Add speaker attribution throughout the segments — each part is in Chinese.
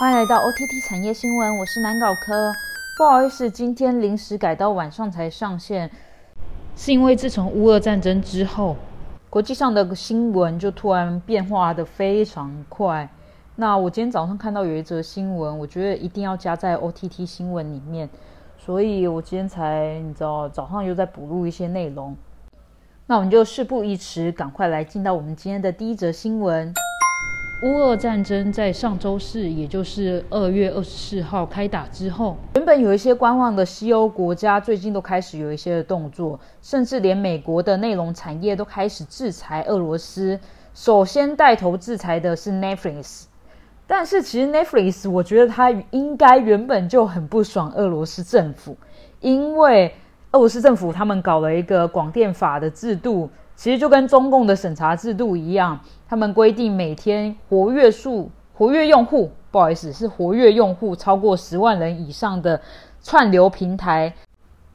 Speaker 1: 欢迎来到 OTT 产业新闻，我是南搞科。不好意思，今天临时改到晚上才上线，是因为自从乌俄战争之后，国际上的新闻就突然变化的非常快。那我今天早上看到有一则新闻，我觉得一定要加在 OTT 新闻里面，所以我今天才你知道早上又在补录一些内容。那我们就事不宜迟，赶快来进到我们今天的第一则新闻。乌俄战争在上周四，也就是二月二十四号开打之后，原本有一些观望的西欧国家，最近都开始有一些的动作，甚至连美国的内容产业都开始制裁俄罗斯。首先带头制裁的是 Netflix，但是其实 Netflix 我觉得它应该原本就很不爽俄罗斯政府，因为俄罗斯政府他们搞了一个广电法的制度。其实就跟中共的审查制度一样，他们规定每天活跃数、活跃用户，不好意思，是活跃用户超过十万人以上的串流平台，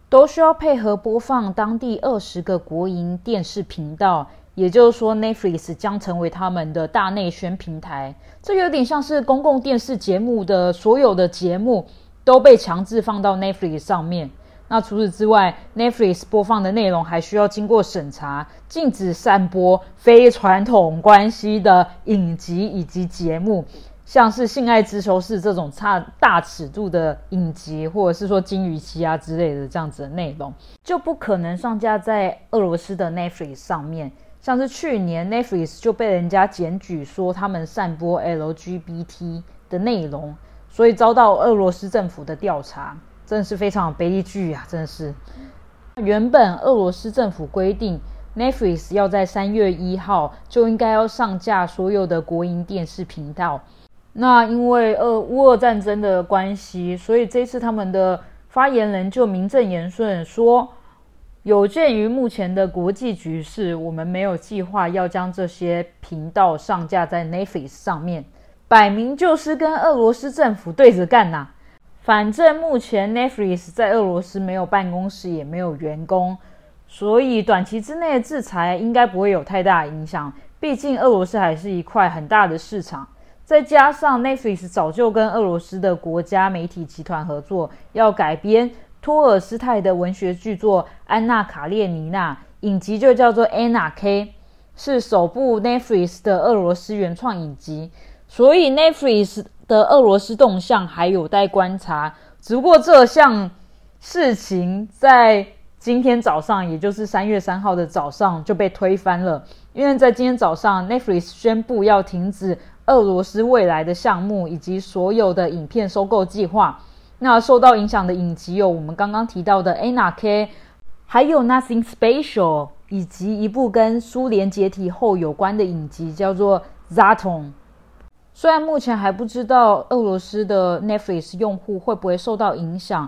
Speaker 1: 都需要配合播放当地二十个国营电视频道。也就是说，Netflix 将成为他们的大内宣平台。这有点像是公共电视节目的所有的节目都被强制放到 Netflix 上面。那除此之外，Netflix 播放的内容还需要经过审查，禁止散播非传统关系的影集以及节目，像是性爱之囚》是这种差大尺度的影集，或者是说金鱼期啊之类的这样子的内容，就不可能上架在俄罗斯的 Netflix 上面。像是去年 Netflix 就被人家检举说他们散播 LGBT 的内容，所以遭到俄罗斯政府的调查。真是非常悲剧啊！真的是，原本俄罗斯政府规定，Netflix 要在三月一号就应该要上架所有的国营电视频道。那因为俄乌俄战争的关系，所以这次他们的发言人就名正言顺说，有鉴于目前的国际局势，我们没有计划要将这些频道上架在 Netflix 上面，摆明就是跟俄罗斯政府对着干呐！反正目前 Netflix 在俄罗斯没有办公室，也没有员工，所以短期之内的制裁应该不会有太大影响。毕竟俄罗斯还是一块很大的市场，再加上 Netflix 早就跟俄罗斯的国家媒体集团合作，要改编托尔斯泰的文学巨作《安娜·卡列尼娜》，影集就叫做《Anna K》，是首部 Netflix 的俄罗斯原创影集，所以 Netflix。的俄罗斯动向还有待观察，只不过这项事情在今天早上，也就是三月三号的早上就被推翻了，因为在今天早上，Netflix 宣布要停止俄罗斯未来的项目以及所有的影片收购计划。那受到影响的影集有我们刚刚提到的《Anna K》，还有《Nothing Special》，以及一部跟苏联解体后有关的影集，叫做《Zaton》。虽然目前还不知道俄罗斯的 Netflix 用户会不会受到影响，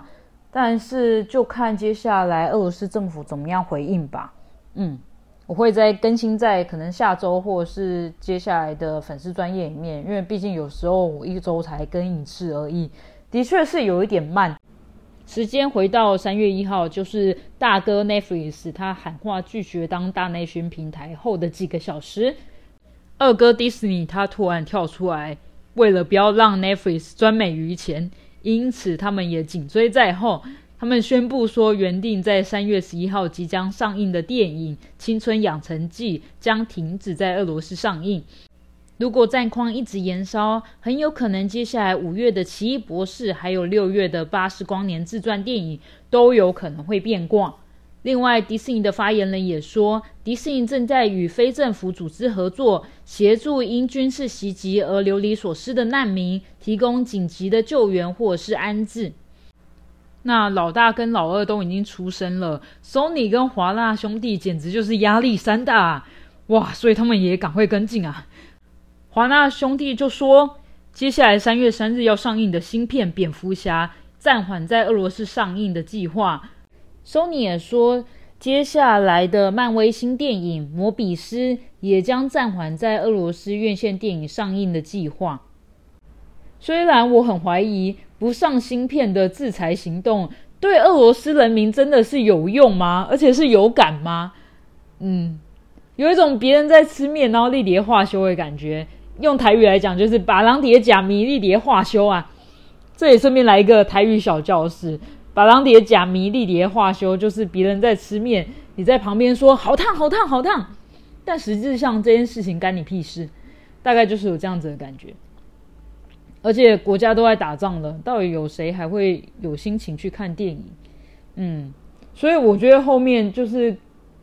Speaker 1: 但是就看接下来俄罗斯政府怎么样回应吧。嗯，我会在更新在可能下周或者是接下来的粉丝专业里面，因为毕竟有时候我一周才更一次而已，的确是有一点慢。时间回到三月一号，就是大哥 Netflix 他喊话拒绝当大内宣平台后的几个小时。二哥迪士尼他突然跳出来，为了不要让 Netflix 专美于前，因此他们也紧追在后。他们宣布说，原定在三月十一号即将上映的电影《青春养成记》将停止在俄罗斯上映。如果战况一直延烧，很有可能接下来五月的《奇异博士》还有六月的《八十光年》自传电影都有可能会变卦。另外，迪士尼的发言人也说，迪士尼正在与非政府组织合作，协助因军事袭击而流离所失的难民提供紧急的救援或者是安置。那老大跟老二都已经出生了，Sony 跟华纳兄弟简直就是压力山大哇！所以他们也赶快跟进啊。华纳兄弟就说，接下来三月三日要上映的新片《蝙蝠侠》暂缓在俄罗斯上映的计划。Sony 也说，接下来的漫威新电影《摩比斯》也将暂缓在俄罗斯院线电影上映的计划。虽然我很怀疑不上芯片的制裁行动对俄罗斯人民真的是有用吗？而且是有感吗？嗯，有一种别人在吃面，然后立碟化修的感觉。用台语来讲就是把狼蝶假迷丽蝶化修啊。这也顺便来一个台语小教室，把狼蝶假迷丽蝶化修，就是别人在吃面，你在旁边说好烫好烫好烫，但实质上这件事情干你屁事，大概就是有这样子的感觉。而且国家都在打仗了，到底有谁还会有心情去看电影？嗯，所以我觉得后面就是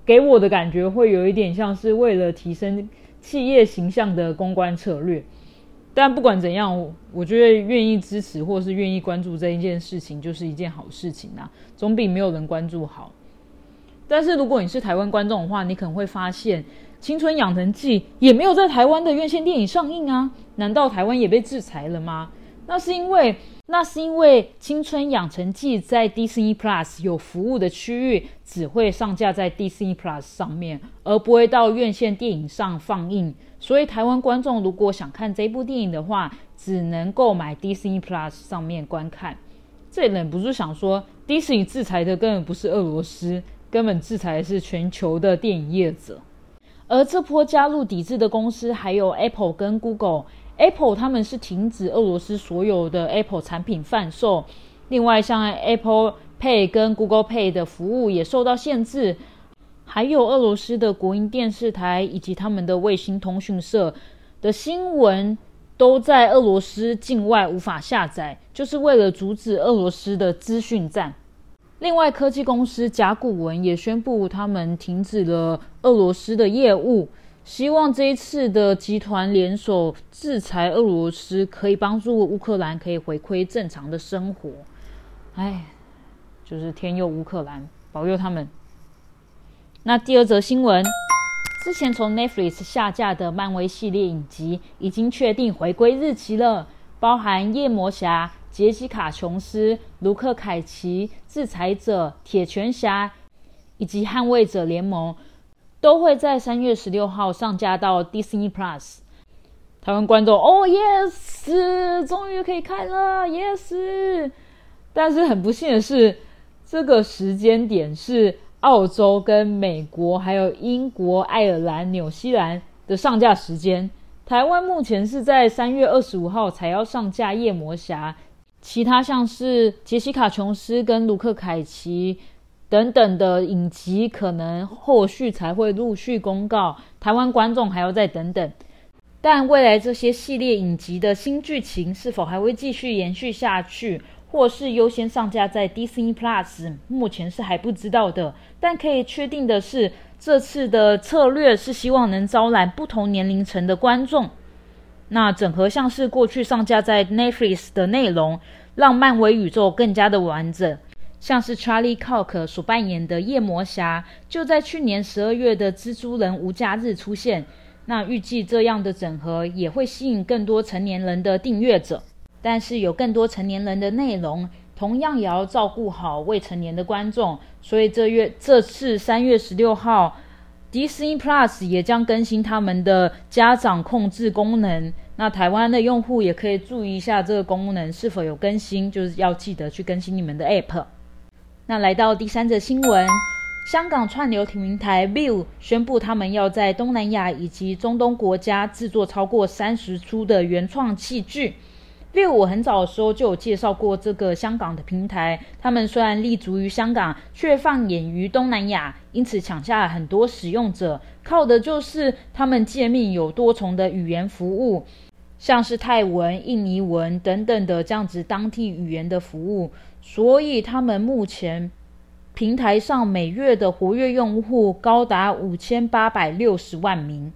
Speaker 1: 给我的感觉会有一点像是为了提升企业形象的公关策略。但不管怎样，我觉得愿意支持或是愿意关注这一件事情，就是一件好事情啊，总比没有人关注好。但是如果你是台湾观众的话，你可能会发现。《青春养成记》也没有在台湾的院线电影上映啊？难道台湾也被制裁了吗？那是因为，那是因为《青春养成记》在 Disney Plus 有服务的区域只会上架在 Disney Plus 上面，而不会到院线电影上放映。所以，台湾观众如果想看这部电影的话，只能购买 Disney Plus 上面观看。这忍不住想说，Disney 制裁的根本不是俄罗斯，根本制裁的是全球的电影业者。而这波加入抵制的公司还有 Apple 跟 Google。Apple 他们是停止俄罗斯所有的 Apple 产品贩售，另外像 Apple Pay 跟 Google Pay 的服务也受到限制。还有俄罗斯的国营电视台以及他们的卫星通讯社的新闻都在俄罗斯境外无法下载，就是为了阻止俄罗斯的资讯战。另外，科技公司甲骨文也宣布，他们停止了俄罗斯的业务，希望这一次的集团联手制裁俄罗斯，可以帮助乌克兰可以回归正常的生活。哎，就是天佑乌克兰，保佑他们。那第二则新闻，之前从 Netflix 下架的漫威系列影集已经确定回归日期了，包含夜魔侠。杰西卡·琼斯、卢克·凯奇、制裁者、铁拳侠以及捍卫者联盟都会在三月十六号上架到 Disney Plus。台湾观众，哦，yes，终于可以看了，yes。但是很不幸的是，这个时间点是澳洲、跟美国、还有英国、爱尔兰、纽西兰的上架时间。台湾目前是在三月二十五号才要上架《夜魔侠》。其他像是杰西卡·琼斯跟卢克·凯奇等等的影集，可能后续才会陆续公告，台湾观众还要再等等。但未来这些系列影集的新剧情是否还会继续延续下去，或是优先上架在 Disney Plus，目前是还不知道的。但可以确定的是，这次的策略是希望能招揽不同年龄层的观众。那整合像是过去上架在 Netflix 的内容，让漫威宇宙更加的完整。像是 Charlie Cox 所扮演的夜魔侠，就在去年十二月的蜘蛛人无假日出现。那预计这样的整合也会吸引更多成年人的订阅者。但是有更多成年人的内容，同样也要照顾好未成年的观众。所以这月这次三月十六号。Disney Plus 也将更新他们的家长控制功能，那台湾的用户也可以注意一下这个功能是否有更新，就是要记得去更新你们的 App。那来到第三则新闻，香港串流平台 View 宣布他们要在东南亚以及中东国家制作超过三十出的原创戏剧。因为我很早的时候就有介绍过这个香港的平台，他们虽然立足于香港，却放眼于东南亚，因此抢下了很多使用者。靠的就是他们界面有多重的语言服务，像是泰文、印尼文等等的这样子当地语言的服务，所以他们目前平台上每月的活跃用户高达五千八百六十万名。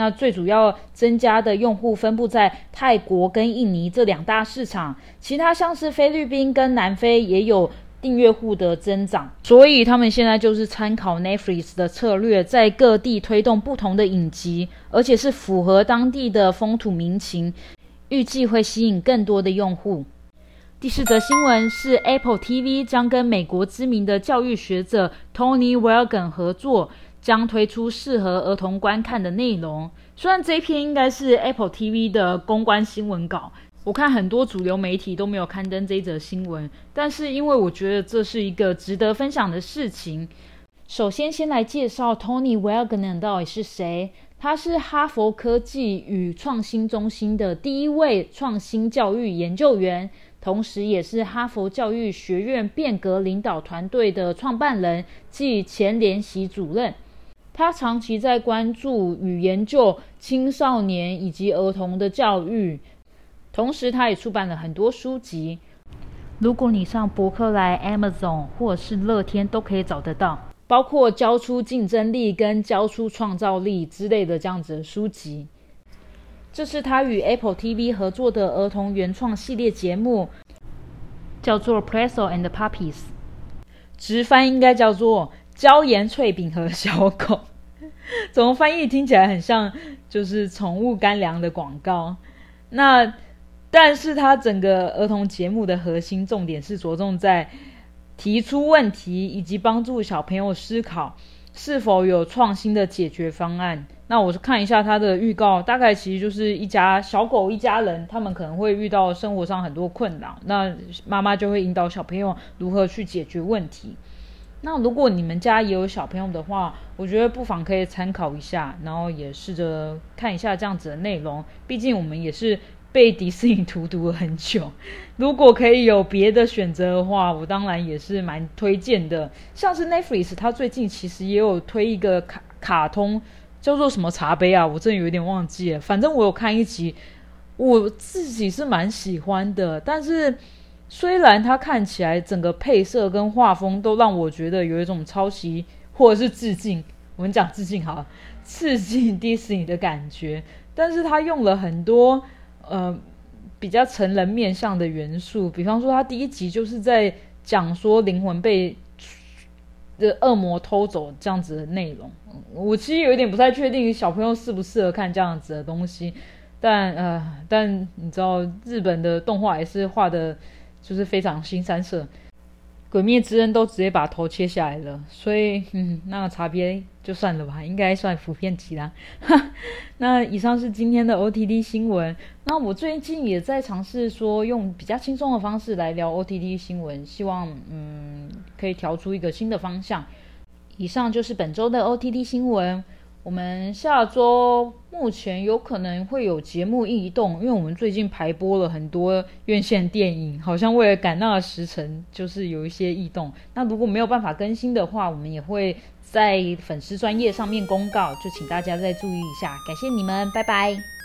Speaker 1: 那最主要增加的用户分布在泰国跟印尼这两大市场，其他像是菲律宾跟南非也有订阅户的增长，所以他们现在就是参考 Netflix 的策略，在各地推动不同的影集，而且是符合当地的风土民情，预计会吸引更多的用户。第四则新闻是 Apple TV 将跟美国知名的教育学者 Tony w e l g a n 合作。将推出适合儿童观看的内容。虽然这一篇应该是 Apple TV 的公关新闻稿，我看很多主流媒体都没有刊登这一则新闻，但是因为我觉得这是一个值得分享的事情。首先，先来介绍 Tony w e l g a n 到底是谁。他是哈佛科技与创新中心的第一位创新教育研究员，同时也是哈佛教育学院变革领导团队的创办人暨前联席主任。他长期在关注与研究青少年以及儿童的教育，同时他也出版了很多书籍。如果你上博客来、Amazon 或者是乐天都可以找得到。包括教出竞争力跟教出创造力之类的这样子的书籍，这是他与 Apple TV 合作的儿童原创系列节目，叫做《Presso and Puppies》，直翻应该叫做“椒盐脆饼和小狗”。怎么翻译听起来很像就是宠物干粮的广告？那但是它整个儿童节目的核心重点是着重在。提出问题以及帮助小朋友思考是否有创新的解决方案。那我是看一下它的预告，大概其实就是一家小狗一家人，他们可能会遇到生活上很多困扰，那妈妈就会引导小朋友如何去解决问题。那如果你们家也有小朋友的话，我觉得不妨可以参考一下，然后也试着看一下这样子的内容。毕竟我们也是。被迪士尼荼毒了很久，如果可以有别的选择的话，我当然也是蛮推荐的。像是 Netflix，它最近其实也有推一个卡卡通，叫做什么茶杯啊？我真的有点忘记了。反正我有看一集，我自己是蛮喜欢的。但是虽然它看起来整个配色跟画风都让我觉得有一种抄袭或者是致敬，我们讲致敬好了，致敬迪士尼的感觉，但是它用了很多。呃，比较成人面向的元素，比方说，他第一集就是在讲说灵魂被的恶魔偷走这样子的内容。我其实有一点不太确定小朋友适不适合看这样子的东西，但呃，但你知道日本的动画也是画的，就是非常新三色。鬼灭之刃都直接把头切下来了，所以嗯，那个茶杯就算了吧，应该算普遍级啦。那以上是今天的 OTD 新闻。那我最近也在尝试说用比较轻松的方式来聊 OTD 新闻，希望嗯可以调出一个新的方向。以上就是本周的 OTD 新闻。我们下周目前有可能会有节目异动，因为我们最近排播了很多院线电影，好像为了赶那个时辰，就是有一些异动。那如果没有办法更新的话，我们也会在粉丝专业上面公告，就请大家再注意一下。感谢你们，拜拜。